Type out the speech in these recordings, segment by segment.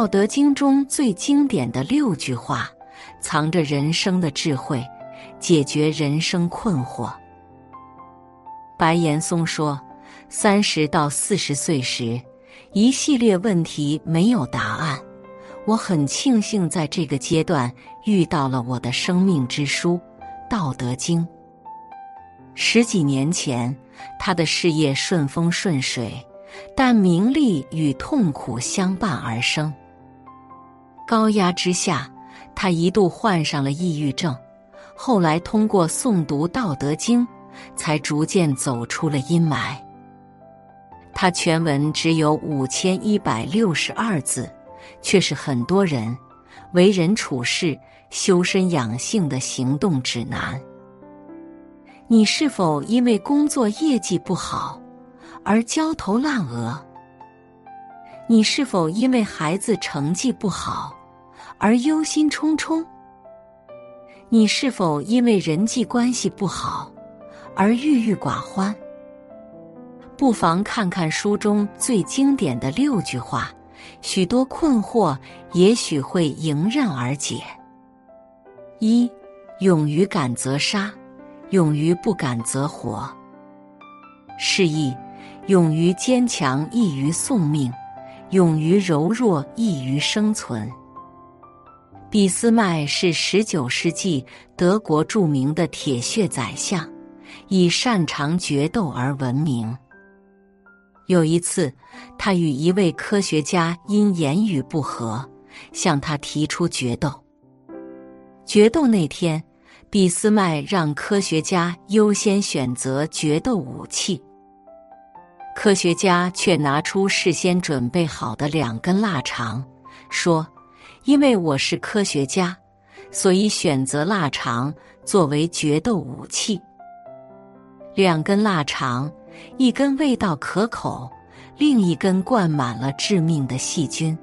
道德经》中最经典的六句话，藏着人生的智慧，解决人生困惑。白岩松说：“三十到四十岁时，一系列问题没有答案。我很庆幸在这个阶段遇到了我的生命之书《道德经》。十几年前，他的事业顺风顺水，但名利与痛苦相伴而生。高压之下，他一度患上了抑郁症。后来通过诵读《道德经》，才逐渐走出了阴霾。他全文只有五千一百六十二字，却是很多人为人处事、修身养性的行动指南。你是否因为工作业绩不好而焦头烂额？你是否因为孩子成绩不好而忧心忡忡？你是否因为人际关系不好而郁郁寡欢？不妨看看书中最经典的六句话，许多困惑也许会迎刃而解。一，勇于敢则杀。勇于不敢则活，示意勇于坚强易于送命，勇于柔弱易于生存。俾斯麦是十九世纪德国著名的铁血宰相，以擅长决斗而闻名。有一次，他与一位科学家因言语不合，向他提出决斗。决斗那天。俾斯麦让科学家优先选择决斗武器，科学家却拿出事先准备好的两根腊肠，说：“因为我是科学家，所以选择腊肠作为决斗武器。两根腊肠，一根味道可口，另一根灌满了致命的细菌。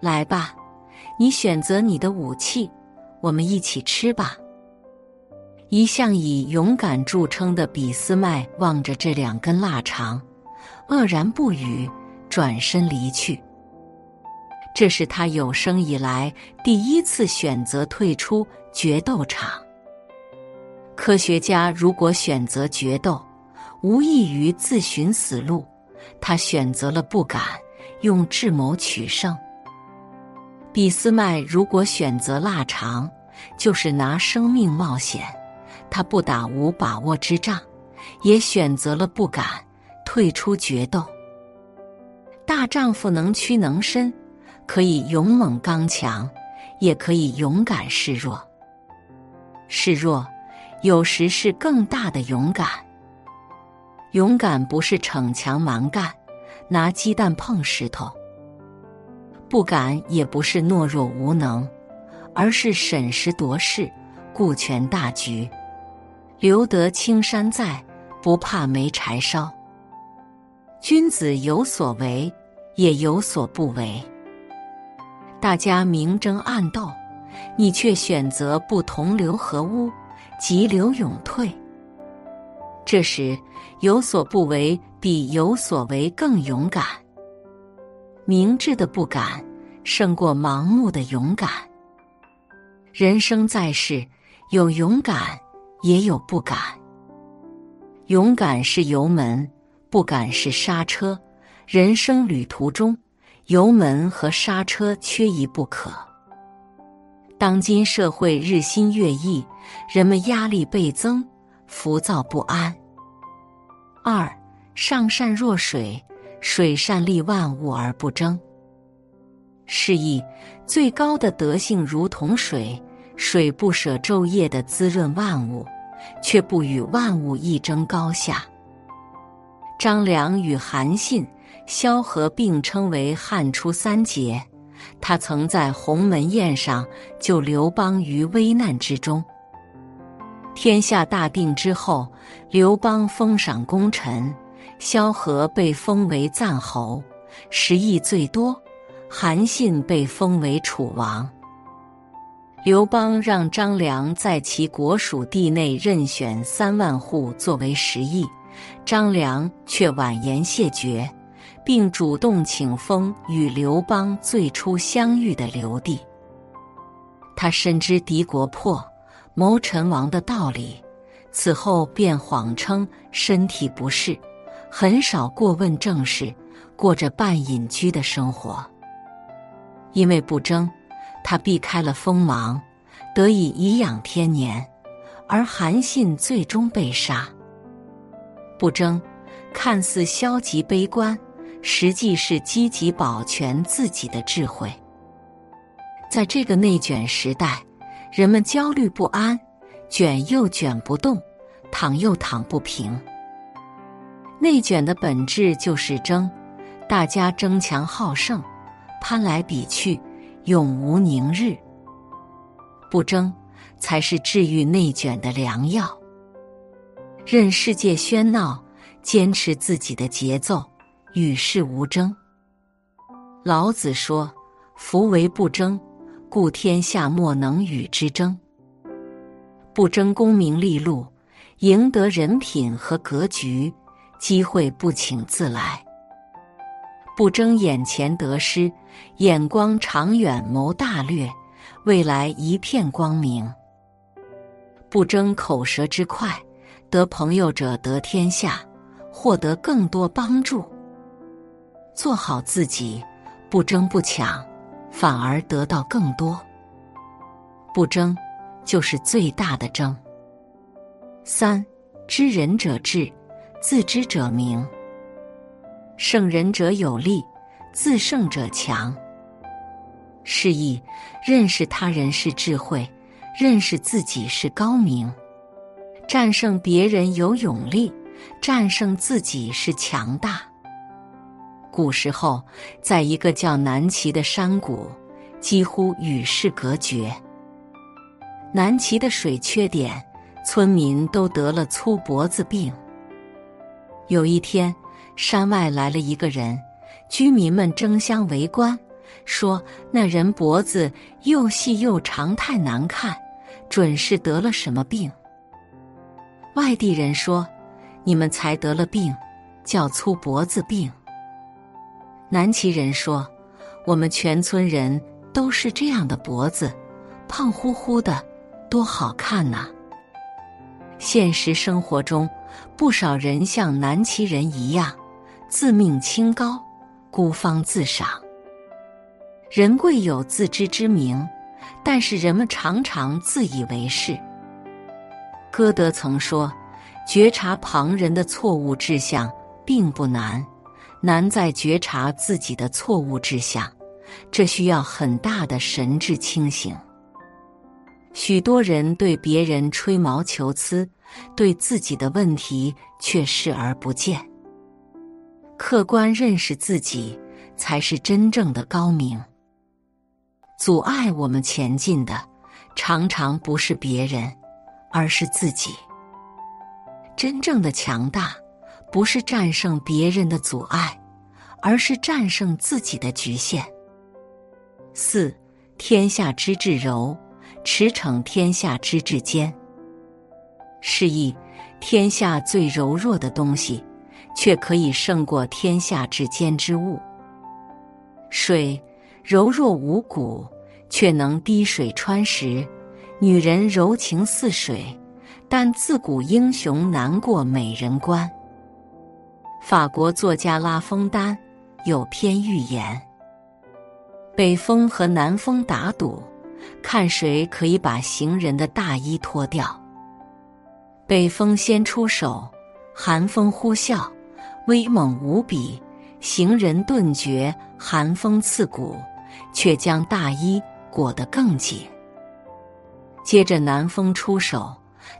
来吧，你选择你的武器。”我们一起吃吧。一向以勇敢著称的俾斯麦望着这两根腊肠，愕然不语，转身离去。这是他有生以来第一次选择退出决斗场。科学家如果选择决斗，无异于自寻死路。他选择了不敢，用智谋取胜。俾斯麦如果选择腊肠，就是拿生命冒险。他不打无把握之仗，也选择了不敢退出决斗。大丈夫能屈能伸，可以勇猛刚强，也可以勇敢示弱。示弱，有时是更大的勇敢。勇敢不是逞强蛮干，拿鸡蛋碰石头。不敢也不是懦弱无能，而是审时度势，顾全大局。留得青山在，不怕没柴烧。君子有所为，也有所不为。大家明争暗斗，你却选择不同流合污，急流勇退。这时，有所不为比有所为更勇敢。明智的不敢，胜过盲目的勇敢。人生在世，有勇敢，也有不敢。勇敢是油门，不敢是刹车。人生旅途中，油门和刹车缺一不可。当今社会日新月异，人们压力倍增，浮躁不安。二，上善若水。水善利万物而不争，是意最高的德性如同水，水不舍昼夜的滋润万物，却不与万物一争高下。张良与韩信、萧何并称为汉初三杰，他曾在鸿门宴上救刘邦于危难之中。天下大定之后，刘邦封赏功臣。萧何被封为赞侯，食邑最多；韩信被封为楚王。刘邦让张良在其国属地内任选三万户作为食邑，张良却婉言谢绝，并主动请封与刘邦最初相遇的刘帝。他深知敌国破、谋臣亡的道理，此后便谎称身体不适，很少过问政事，过着半隐居的生活。因为不争，他避开了锋芒，得以颐养天年，而韩信最终被杀。不争，看似消极悲观，实际是积极保全自己的智慧。在这个内卷时代，人们焦虑不安，卷又卷不动，躺又躺不平。内卷的本质就是争，大家争强好胜，攀来比去，永无宁日。不争，才是治愈内卷的良药。任世界喧闹，坚持自己的节奏，与世无争。老子说：“夫为不争。”故天下莫能与之争。不争功名利禄，赢得人品和格局，机会不请自来。不争眼前得失，眼光长远，谋大略，未来一片光明。不争口舌之快，得朋友者得天下，获得更多帮助。做好自己，不争不抢。反而得到更多。不争，就是最大的争。三，知人者智，自知者明。胜人者有力，自胜者强。示意认识他人是智慧，认识自己是高明。战胜别人有勇力，战胜自己是强大。古时候，在一个叫南齐的山谷，几乎与世隔绝。南齐的水缺点，村民都得了粗脖子病。有一天，山外来了一个人，居民们争相围观，说那人脖子又细又长，太难看，准是得了什么病。外地人说：“你们才得了病，叫粗脖子病。”南齐人说：“我们全村人都是这样的脖子，胖乎乎的，多好看呐！”现实生活中，不少人像南齐人一样，自命清高，孤芳自赏。人贵有自知之明，但是人们常常自以为是。歌德曾说：“觉察旁人的错误志向并不难。”难在觉察自己的错误之下，这需要很大的神智清醒。许多人对别人吹毛求疵，对自己的问题却视而不见。客观认识自己，才是真正的高明。阻碍我们前进的，常常不是别人，而是自己。真正的强大。不是战胜别人的阻碍，而是战胜自己的局限。四，天下之至柔，驰骋天下之至坚。示意天下最柔弱的东西，却可以胜过天下至坚之物。水柔弱无骨，却能滴水穿石；女人柔情似水，但自古英雄难过美人关。法国作家拉封丹有篇寓言：北风和南风打赌，看谁可以把行人的大衣脱掉。北风先出手，寒风呼啸，威猛无比，行人顿觉寒风刺骨，却将大衣裹得更紧。接着南风出手，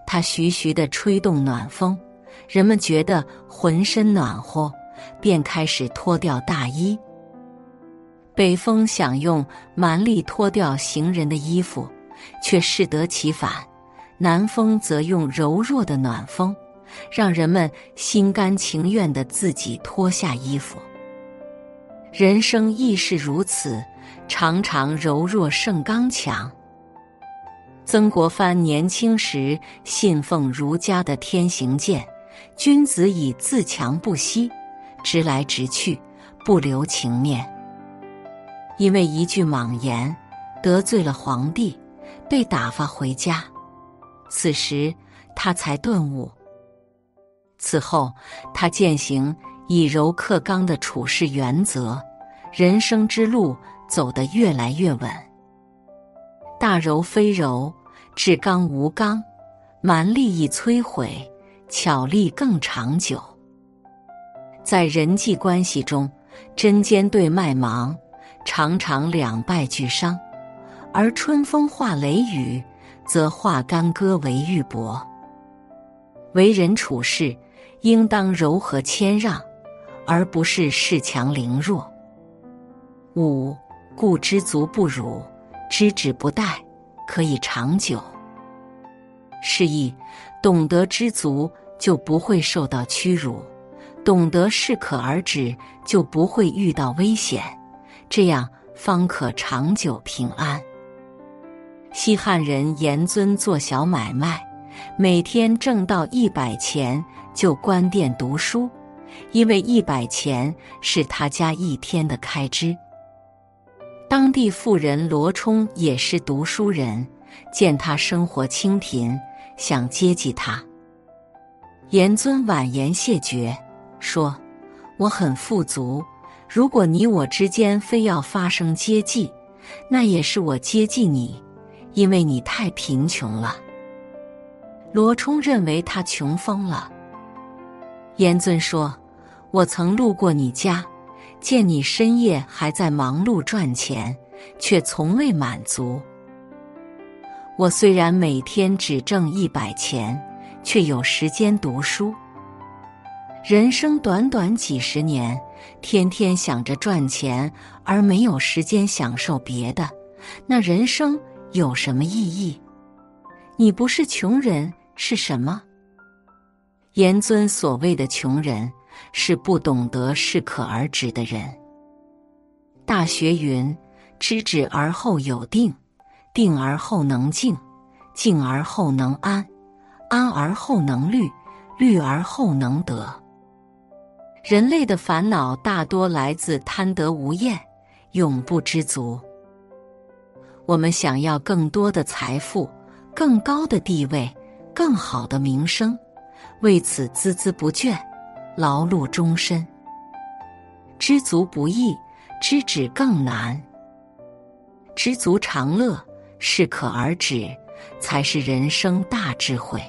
他徐徐的吹动暖风。人们觉得浑身暖和，便开始脱掉大衣。北风想用蛮力脱掉行人的衣服，却适得其反；南风则用柔弱的暖风，让人们心甘情愿的自己脱下衣服。人生亦是如此，常常柔弱胜刚强。曾国藩年轻时信奉儒家的天行健。君子以自强不息，直来直去，不留情面。因为一句莽言，得罪了皇帝，被打发回家。此时他才顿悟。此后，他践行以柔克刚的处事原则，人生之路走得越来越稳。大柔非柔，至刚无刚，蛮力易摧毁，巧力更长久。在人际关系中，针尖对麦芒，常常两败俱伤；而春风化雷雨，则化干戈为玉帛。为人处事，应当柔和谦让，而不是恃强凌弱。五，故知足不辱，知止不殆，可以长久。示意，懂得知足，就不会受到屈辱。懂得适可而止，就不会遇到危险，这样方可长久平安。西汉人严尊做小买卖，每天挣到一百钱就关店读书，因为一百钱是他家一天的开支。当地富人罗冲也是读书人，见他生活清贫，想接济他。严尊婉言谢绝。说：“我很富足，如果你我之间非要发生接济，那也是我接济你，因为你太贫穷了。”罗冲认为他穷疯了。严尊说：“我曾路过你家，见你深夜还在忙碌赚钱，却从未满足。我虽然每天只挣一百钱，却有时间读书。”人生短短几十年，天天想着赚钱而没有时间享受别的，那人生有什么意义？你不是穷人是什么？严尊所谓的穷人，是不懂得适可而止的人。大学云：知止而后有定，定而后能静，静而后能安，安而后能虑，虑而后能得。人类的烦恼大多来自贪得无厌，永不知足。我们想要更多的财富、更高的地位、更好的名声，为此孜孜不倦，劳碌终身。知足不易，知止更难。知足常乐，适可而止，才是人生大智慧。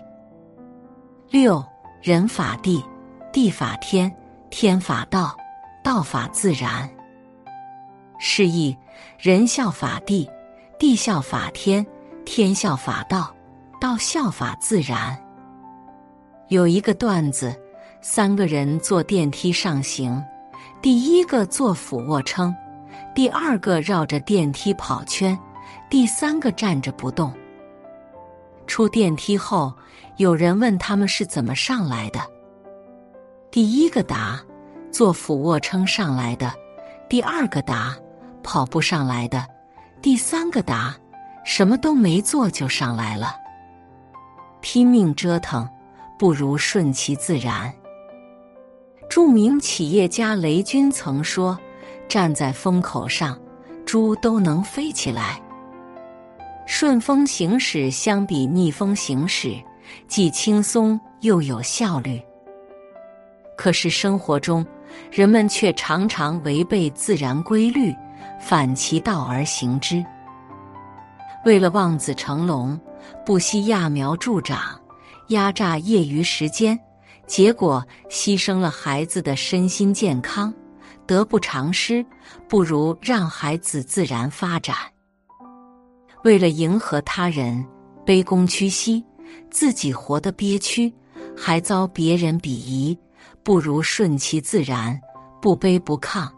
六人法地，地法天。天法道，道法自然。示意人效法地，地效法天，天效法道，道效法自然。有一个段子：三个人坐电梯上行，第一个做俯卧撑，第二个绕着电梯跑圈，第三个站着不动。出电梯后，有人问他们是怎么上来的。第一个答：做俯卧撑上来的；第二个答：跑步上来的；第三个答：什么都没做就上来了。拼命折腾，不如顺其自然。著名企业家雷军曾说：“站在风口上，猪都能飞起来。”顺风行驶相比逆风行驶，既轻松又有效率。可是生活中，人们却常常违背自然规律，反其道而行之。为了望子成龙，不惜揠苗助长，压榨业余时间，结果牺牲了孩子的身心健康，得不偿失。不如让孩子自然发展。为了迎合他人，卑躬屈膝，自己活得憋屈，还遭别人鄙夷。不如顺其自然，不卑不亢，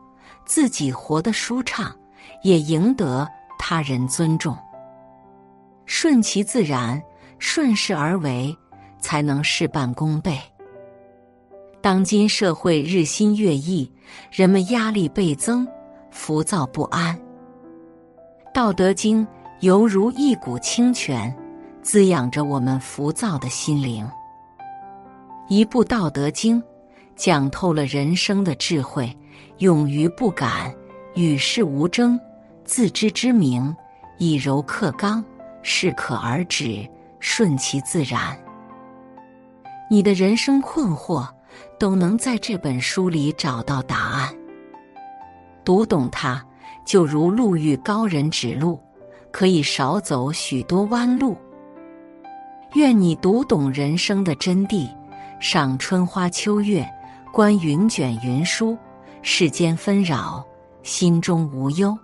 自己活得舒畅，也赢得他人尊重。顺其自然，顺势而为，才能事半功倍。当今社会日新月异，人们压力倍增，浮躁不安。《道德经》犹如一股清泉，滋养着我们浮躁的心灵。一部《道德经》。讲透了人生的智慧，勇于不敢，与世无争，自知之明，以柔克刚，适可而止，顺其自然。你的人生困惑都能在这本书里找到答案。读懂它，就如路遇高人指路，可以少走许多弯路。愿你读懂人生的真谛，赏春花秋月，观云卷云舒，世间纷扰，心中无忧。